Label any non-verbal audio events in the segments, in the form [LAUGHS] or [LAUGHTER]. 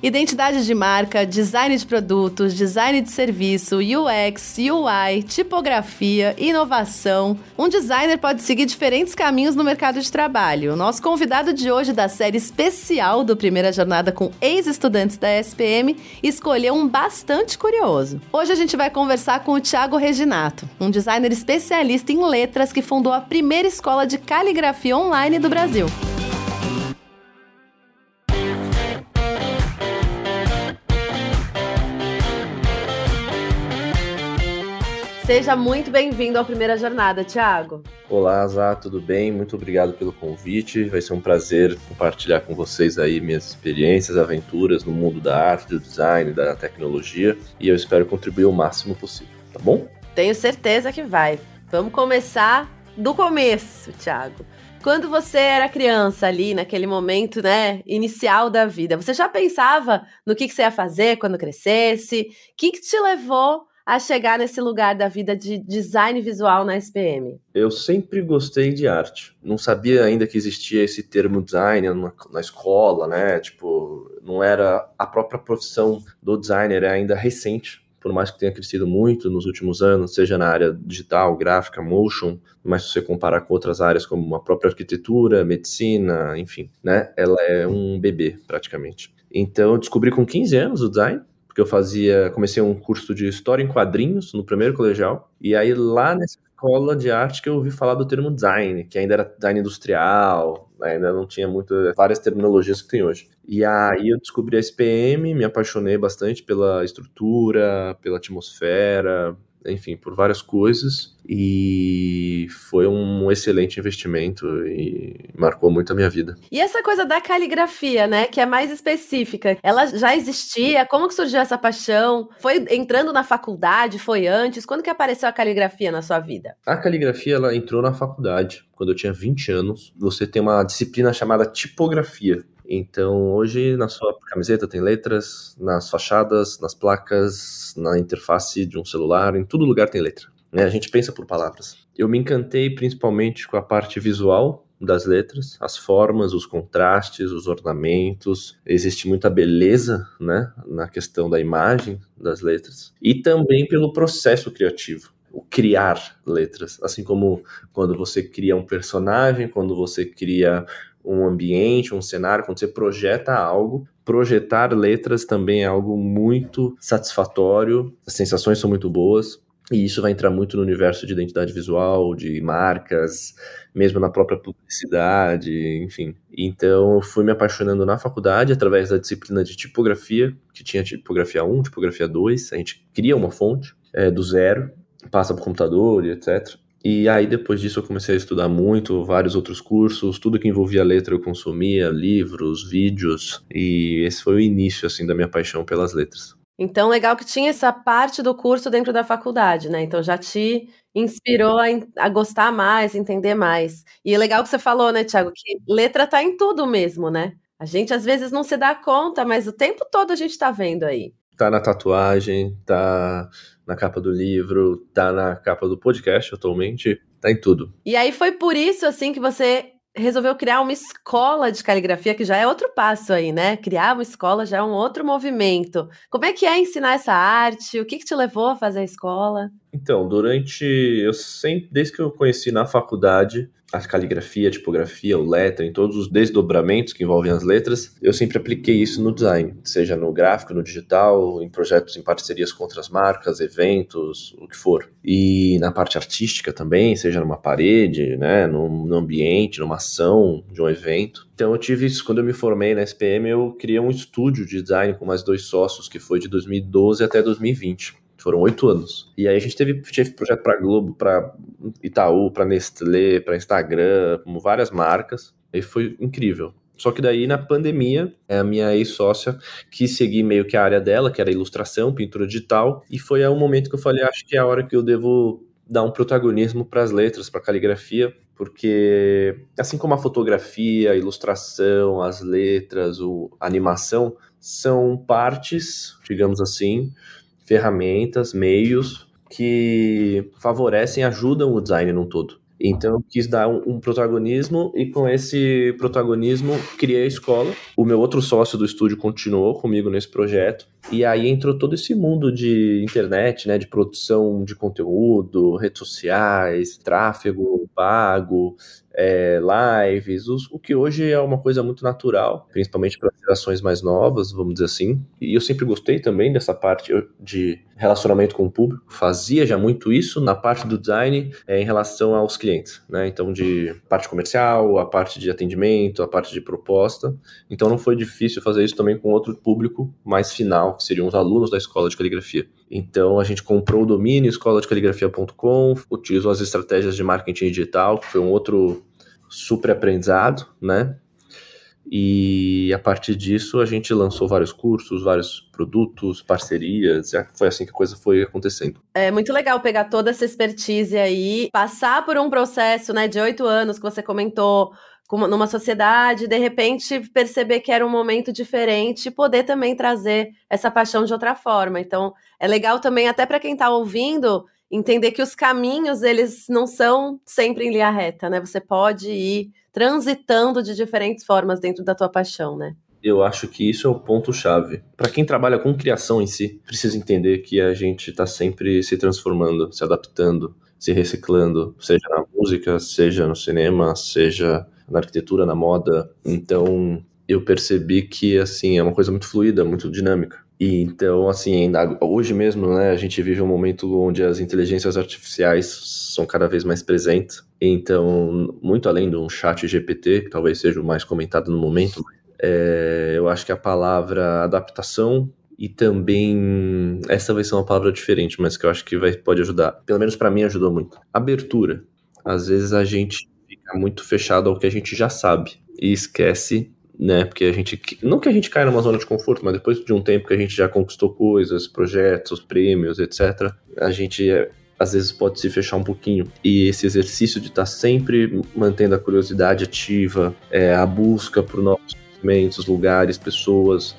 Identidade de marca, design de produtos, design de serviço, UX, UI, tipografia, inovação. Um designer pode seguir diferentes caminhos no mercado de trabalho. Nosso convidado de hoje da série especial do Primeira Jornada com ex-estudantes da SPM escolheu um bastante curioso. Hoje a gente vai conversar com o Thiago Reginato, um designer especialista em letras que fundou a primeira escola de caligrafia online do Brasil. Seja muito bem-vindo à primeira jornada, Thiago. Olá, Zá, tudo bem? Muito obrigado pelo convite. Vai ser um prazer compartilhar com vocês aí minhas experiências, aventuras no mundo da arte, do design, da tecnologia e eu espero contribuir o máximo possível, tá bom? Tenho certeza que vai. Vamos começar do começo, Thiago. Quando você era criança ali, naquele momento, né, inicial da vida, você já pensava no que, que você ia fazer quando crescesse? O que, que te levou a chegar nesse lugar da vida de design visual na SPM? Eu sempre gostei de arte. Não sabia ainda que existia esse termo design na, na escola, né? Tipo, não era a própria profissão do designer, é ainda recente por mais que tenha crescido muito nos últimos anos, seja na área digital, gráfica, motion, mas se você comparar com outras áreas como a própria arquitetura, medicina, enfim, né? Ela é um bebê praticamente. Então eu descobri com 15 anos o design, porque eu fazia, comecei um curso de história em quadrinhos no primeiro colegial, e aí lá nessa escola de arte que eu ouvi falar do termo design, que ainda era design industrial, ainda não tinha muito várias terminologias que tem hoje. E aí eu descobri a SPM, me apaixonei bastante pela estrutura, pela atmosfera, enfim, por várias coisas e foi um excelente investimento e marcou muito a minha vida. E essa coisa da caligrafia, né, que é mais específica, ela já existia? Como que surgiu essa paixão? Foi entrando na faculdade? Foi antes? Quando que apareceu a caligrafia na sua vida? A caligrafia, ela entrou na faculdade, quando eu tinha 20 anos. Você tem uma disciplina chamada tipografia. Então, hoje na sua camiseta tem letras, nas fachadas, nas placas, na interface de um celular, em todo lugar tem letra. Né? A gente pensa por palavras. Eu me encantei principalmente com a parte visual das letras, as formas, os contrastes, os ornamentos. Existe muita beleza, né, na questão da imagem das letras e também pelo processo criativo o criar letras, assim como quando você cria um personagem, quando você cria um ambiente, um cenário, quando você projeta algo, projetar letras também é algo muito satisfatório, as sensações são muito boas. E isso vai entrar muito no universo de identidade visual, de marcas, mesmo na própria publicidade, enfim. Então, eu fui me apaixonando na faculdade através da disciplina de tipografia, que tinha tipografia 1, tipografia 2. A gente cria uma fonte é, do zero, passa para o computador e etc. E aí, depois disso, eu comecei a estudar muito, vários outros cursos, tudo que envolvia letra eu consumia, livros, vídeos, e esse foi o início, assim, da minha paixão pelas letras. Então, legal que tinha essa parte do curso dentro da faculdade, né? Então, já te inspirou a, a gostar mais, entender mais. E é legal que você falou, né, Tiago, que letra tá em tudo mesmo, né? A gente às vezes não se dá conta, mas o tempo todo a gente tá vendo aí. Tá na tatuagem, tá na capa do livro, tá na capa do podcast atualmente, tá em tudo. E aí foi por isso assim que você resolveu criar uma escola de caligrafia, que já é outro passo aí, né? Criar uma escola já é um outro movimento. Como é que é ensinar essa arte? O que, que te levou a fazer a escola? Então, durante. Eu sempre, desde que eu conheci na faculdade, a caligrafia, a tipografia, o em todos os desdobramentos que envolvem as letras, eu sempre apliquei isso no design, seja no gráfico, no digital, em projetos em parcerias com outras marcas, eventos, o que for. E na parte artística também, seja numa parede, né, num, ambiente, numa ação de um evento. Então eu tive isso quando eu me formei na SPM, eu criei um estúdio de design com mais dois sócios que foi de 2012 até 2020. Foram oito anos. E aí a gente teve, teve projeto para Globo, para Itaú, para Nestlé, para Instagram, várias marcas. E foi incrível. Só que daí, na pandemia, é a minha ex-sócia quis seguir meio que a área dela, que era ilustração, pintura digital, e foi aí um momento que eu falei, acho que é a hora que eu devo dar um protagonismo para as letras, para a caligrafia, porque assim como a fotografia, a ilustração, as letras, a animação são partes, digamos assim, ferramentas, meios que favorecem, ajudam o design num todo. Então eu quis dar um, um, protagonismo e com esse protagonismo criei a escola. O meu outro sócio do estúdio continuou comigo nesse projeto. E aí entrou todo esse mundo de internet, né, de produção de conteúdo, redes sociais, tráfego pago, é, lives, os, o que hoje é uma coisa muito natural, principalmente para gerações mais novas, vamos dizer assim. E eu sempre gostei também dessa parte de relacionamento com o público. Fazia já muito isso na parte do design é, em relação aos clientes, né? Então, de parte comercial, a parte de atendimento, a parte de proposta. Então, não foi difícil fazer isso também com outro público mais final, que seriam os alunos da escola de caligrafia. Então, a gente comprou o domínio escola de caligrafia.com, utilizou as estratégias de marketing digital, que foi um outro super aprendizado, né? E a partir disso a gente lançou vários cursos, vários produtos, parcerias, foi assim que a coisa foi acontecendo. É muito legal pegar toda essa expertise aí, passar por um processo né, de oito anos que você comentou, numa sociedade, de repente perceber que era um momento diferente e poder também trazer essa paixão de outra forma. Então, é legal também, até para quem está ouvindo, entender que os caminhos, eles não são sempre em linha reta, né? Você pode ir transitando de diferentes formas dentro da tua paixão, né? Eu acho que isso é o ponto-chave. Para quem trabalha com criação em si, precisa entender que a gente está sempre se transformando, se adaptando, se reciclando, seja na música, seja no cinema, seja na arquitetura, na moda. Então, eu percebi que assim é uma coisa muito fluida, muito dinâmica. E então, assim, hoje mesmo, né, a gente vive um momento onde as inteligências artificiais são cada vez mais presentes. Então, muito além de um chat GPT, que talvez seja o mais comentado no momento, é, eu acho que a palavra adaptação e também essa vai ser uma palavra diferente, mas que eu acho que vai, pode ajudar. Pelo menos para mim ajudou muito. Abertura. Às vezes a gente fica muito fechado ao que a gente já sabe e esquece né? Porque a gente. Não que a gente caia numa zona de conforto, mas depois de um tempo que a gente já conquistou coisas, projetos, prêmios, etc., a gente é, às vezes pode se fechar um pouquinho. E esse exercício de estar tá sempre mantendo a curiosidade ativa, é, a busca por novos conhecimentos, lugares, pessoas,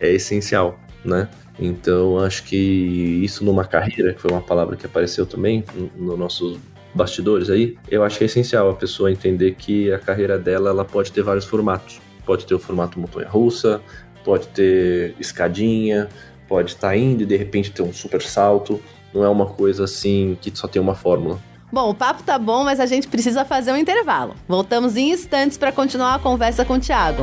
é essencial, né? Então, acho que isso numa carreira, que foi uma palavra que apareceu também no nossos bastidores aí, eu acho que é essencial a pessoa entender que a carreira dela ela pode ter vários formatos pode ter o formato montanha-russa, pode ter escadinha, pode estar tá indo e de repente ter um super salto. Não é uma coisa assim que só tem uma fórmula. Bom, o papo tá bom, mas a gente precisa fazer um intervalo. Voltamos em instantes para continuar a conversa com o Thiago.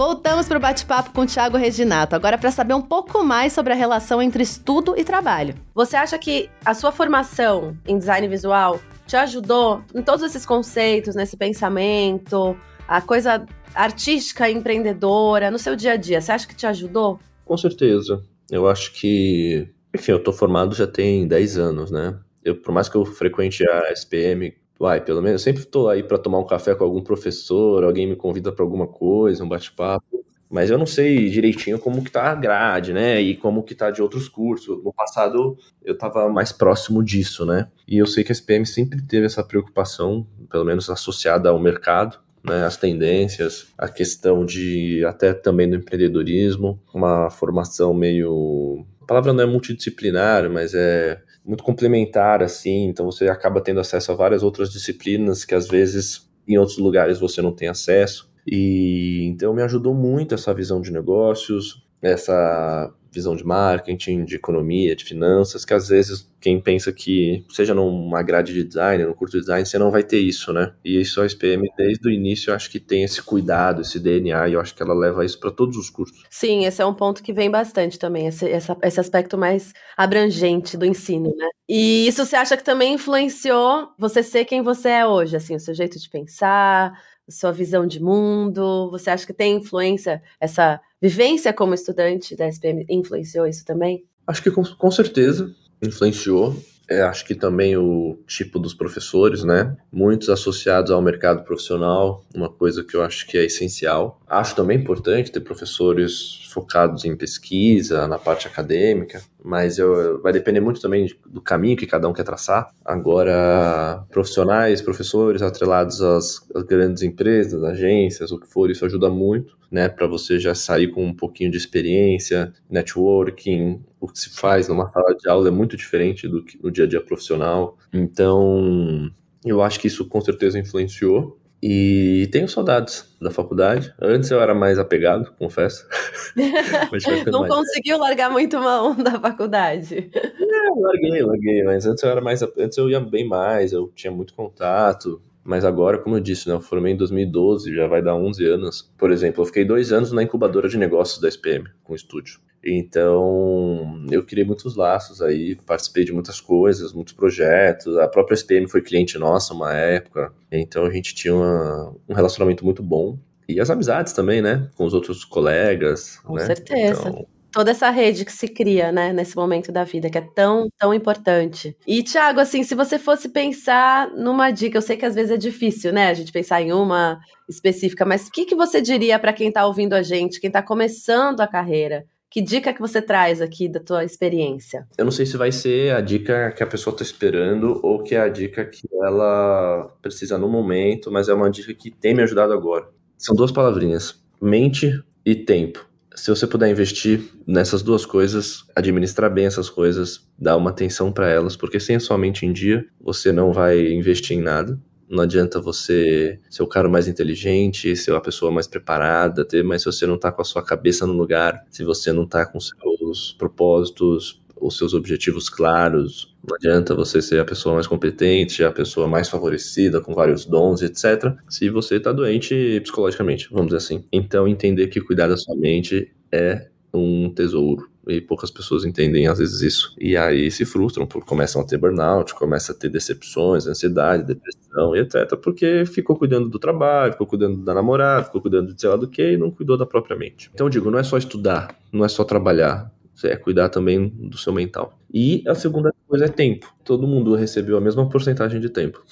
Voltamos para o bate-papo com o Thiago Reginato, agora para saber um pouco mais sobre a relação entre estudo e trabalho. Você acha que a sua formação em design visual te ajudou em todos esses conceitos, nesse pensamento, a coisa artística empreendedora, no seu dia a dia? Você acha que te ajudou? Com certeza. Eu acho que, enfim, eu tô formado já tem 10 anos, né? Eu, por mais que eu frequente a SPM Uai, pelo menos sempre estou aí para tomar um café com algum professor, alguém me convida para alguma coisa, um bate-papo. Mas eu não sei direitinho como que tá a grade, né? E como que tá de outros cursos. No passado eu estava mais próximo disso, né? E eu sei que a SPM sempre teve essa preocupação, pelo menos associada ao mercado, né, as tendências, a questão de até também do empreendedorismo, uma formação meio, palavra não é multidisciplinar, mas é muito complementar, assim, então você acaba tendo acesso a várias outras disciplinas que às vezes em outros lugares você não tem acesso. E então me ajudou muito essa visão de negócios, essa visão de marketing, de economia, de finanças, que às vezes quem pensa que, seja numa grade de design, no curso de design, você não vai ter isso, né? E isso a SPM, desde o início, eu acho que tem esse cuidado, esse DNA, e eu acho que ela leva isso para todos os cursos. Sim, esse é um ponto que vem bastante também, esse, essa, esse aspecto mais abrangente do ensino, né? E isso você acha que também influenciou você ser quem você é hoje, assim, o seu jeito de pensar, sua visão de mundo? Você acha que tem influência, essa vivência como estudante da SPM influenciou isso também? Acho que com, com certeza influenciou. É, acho que também o tipo dos professores, né? Muitos associados ao mercado profissional, uma coisa que eu acho que é essencial. Acho também importante ter professores focados em pesquisa, na parte acadêmica, mas eu, vai depender muito também do caminho que cada um quer traçar. Agora, profissionais, professores atrelados às, às grandes empresas, agências, o que for, isso ajuda muito, né, para você já sair com um pouquinho de experiência, networking, o que se faz numa sala de aula é muito diferente do que no dia a dia profissional. Então, eu acho que isso com certeza influenciou. E tenho saudades da faculdade. Antes eu era mais apegado, confesso. [LAUGHS] Não mais... conseguiu largar muito mão [LAUGHS] da faculdade. É, larguei, larguei, mas antes eu era mais. Antes eu ia bem mais, eu tinha muito contato. Mas agora, como eu disse, né, eu formei em 2012, já vai dar 11 anos. Por exemplo, eu fiquei dois anos na incubadora de negócios da SPM, com estúdio. Então, eu criei muitos laços aí, participei de muitas coisas, muitos projetos. A própria SPM foi cliente nossa uma época, então a gente tinha uma, um relacionamento muito bom. E as amizades também, né? Com os outros colegas. Com né? certeza. Então, toda essa rede que se cria, né, nesse momento da vida, que é tão, tão importante. E, Thiago, assim, se você fosse pensar numa dica, eu sei que às vezes é difícil, né, a gente pensar em uma específica, mas o que, que você diria para quem está ouvindo a gente, quem está começando a carreira? Que dica que você traz aqui da tua experiência? Eu não sei se vai ser a dica que a pessoa está esperando ou que é a dica que ela precisa no momento, mas é uma dica que tem me ajudado agora. São duas palavrinhas: mente e tempo se você puder investir nessas duas coisas, administrar bem essas coisas, dar uma atenção para elas, porque sem a sua mente em dia, você não vai investir em nada. Não adianta você ser o cara mais inteligente, ser a pessoa mais preparada, ter, mas se você não tá com a sua cabeça no lugar, se você não tá com seus propósitos, os seus objetivos claros. Não adianta você ser a pessoa mais competente, a pessoa mais favorecida, com vários dons, etc., se você está doente psicologicamente, vamos dizer assim. Então, entender que cuidar da sua mente é um tesouro. E poucas pessoas entendem às vezes isso. E aí se frustram, porque começam a ter burnout, começam a ter decepções, ansiedade, depressão e etc. Porque ficou cuidando do trabalho, ficou cuidando da namorada, ficou cuidando de sei lá do que e não cuidou da própria mente. Então eu digo, não é só estudar, não é só trabalhar, é cuidar também do seu mental. E a segunda coisa é tempo. Todo mundo recebeu a mesma porcentagem de tempo.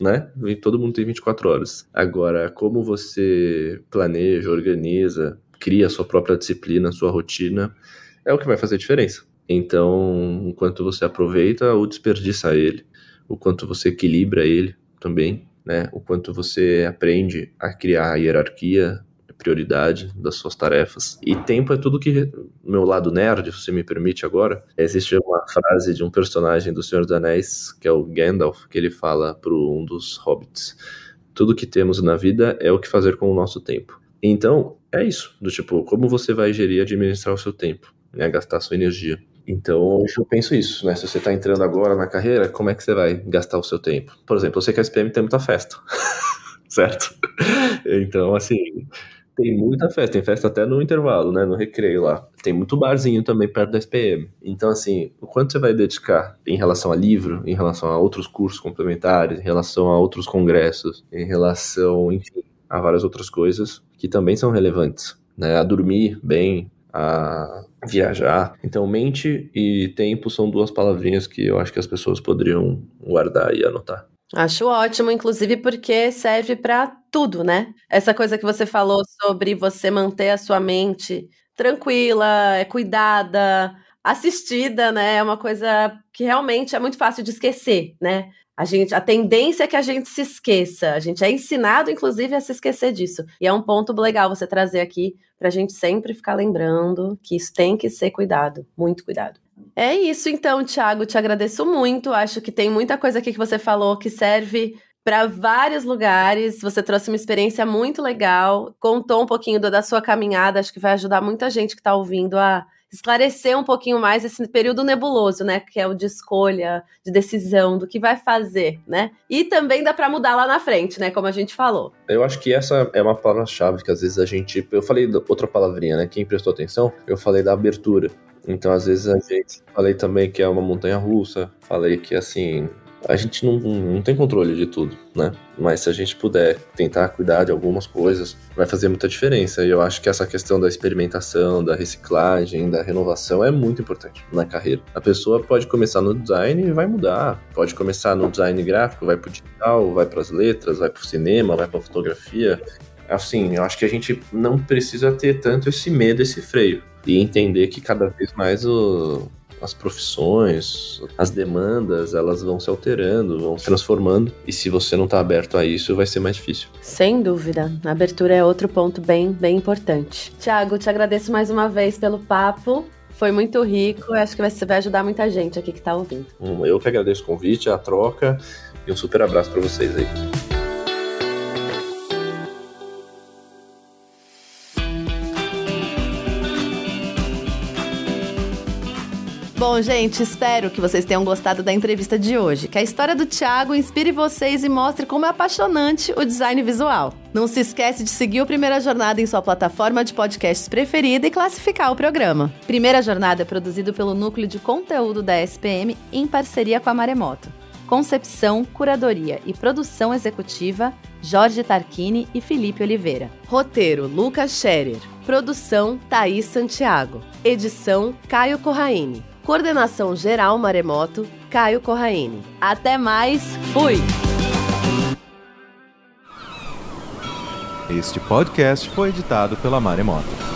Né? E todo mundo tem 24 horas. Agora, como você planeja, organiza, cria a sua própria disciplina, a sua rotina, é o que vai fazer diferença. Então, enquanto você aproveita ou desperdiça ele, o quanto você equilibra ele também, né? O quanto você aprende a criar a hierarquia prioridade das suas tarefas. E tempo é tudo que. Meu lado nerd, se me permite agora, existe uma frase de um personagem do Senhor dos Anéis, que é o Gandalf, que ele fala para um dos hobbits: Tudo que temos na vida é o que fazer com o nosso tempo. Então, é isso, do tipo, como você vai gerir e administrar o seu tempo, né? Gastar sua energia. Então, hoje eu penso isso, né? Se você está entrando agora na carreira, como é que você vai gastar o seu tempo? Por exemplo, eu sei que a SPM tem muita festa, [LAUGHS] certo? Então, assim, tem muita festa, tem festa até no intervalo, né? No recreio lá. Tem muito barzinho também perto da SPM. Então, assim, o quanto você vai dedicar em relação a livro, em relação a outros cursos complementares, em relação a outros congressos, em relação, enfim, a várias outras coisas que também são relevantes, né? A dormir bem, a viajar. Então, mente e tempo são duas palavrinhas que eu acho que as pessoas poderiam guardar e anotar. Acho ótimo, inclusive porque serve para tudo, né? Essa coisa que você falou sobre você manter a sua mente tranquila, é cuidada, assistida, né? É uma coisa que realmente é muito fácil de esquecer, né? A gente, a tendência é que a gente se esqueça. A gente é ensinado, inclusive, a se esquecer disso. E é um ponto legal você trazer aqui para a gente sempre ficar lembrando que isso tem que ser cuidado, muito cuidado. É isso então, Thiago, te agradeço muito. Acho que tem muita coisa aqui que você falou que serve para vários lugares. Você trouxe uma experiência muito legal, contou um pouquinho da sua caminhada, acho que vai ajudar muita gente que está ouvindo a esclarecer um pouquinho mais esse período nebuloso, né? Que é o de escolha, de decisão, do que vai fazer, né? E também dá para mudar lá na frente, né? Como a gente falou. Eu acho que essa é uma palavra-chave que às vezes a gente. Eu falei outra palavrinha, né? Quem prestou atenção, eu falei da abertura. Então, às vezes a gente. Falei também que é uma montanha russa. Falei que, assim, a gente não, não tem controle de tudo, né? Mas se a gente puder tentar cuidar de algumas coisas, vai fazer muita diferença. E eu acho que essa questão da experimentação, da reciclagem, da renovação é muito importante na carreira. A pessoa pode começar no design e vai mudar. Pode começar no design gráfico, vai pro digital, vai para as letras, vai pro cinema, vai pra fotografia. Assim, eu acho que a gente não precisa ter tanto esse medo, esse freio. E entender que cada vez mais o, as profissões, as demandas, elas vão se alterando, vão se transformando. E se você não está aberto a isso, vai ser mais difícil. Sem dúvida. A abertura é outro ponto bem, bem importante. Tiago, te agradeço mais uma vez pelo papo. Foi muito rico, acho que você vai ajudar muita gente aqui que está ouvindo. Eu que agradeço o convite, a troca e um super abraço para vocês aí. Bom, gente, espero que vocês tenham gostado da entrevista de hoje, que a história do Thiago inspire vocês e mostre como é apaixonante o design visual. Não se esquece de seguir o Primeira Jornada em sua plataforma de podcasts preferida e classificar o programa. Primeira Jornada é produzido pelo Núcleo de Conteúdo da SPM em parceria com a Maremoto. Concepção, curadoria e produção executiva, Jorge Tarquini e Felipe Oliveira. Roteiro, Lucas Scherer. Produção, Thaís Santiago. Edição, Caio Corraine. Coordenação Geral Maremoto, Caio Corraine. Até mais, fui! Este podcast foi editado pela Maremoto.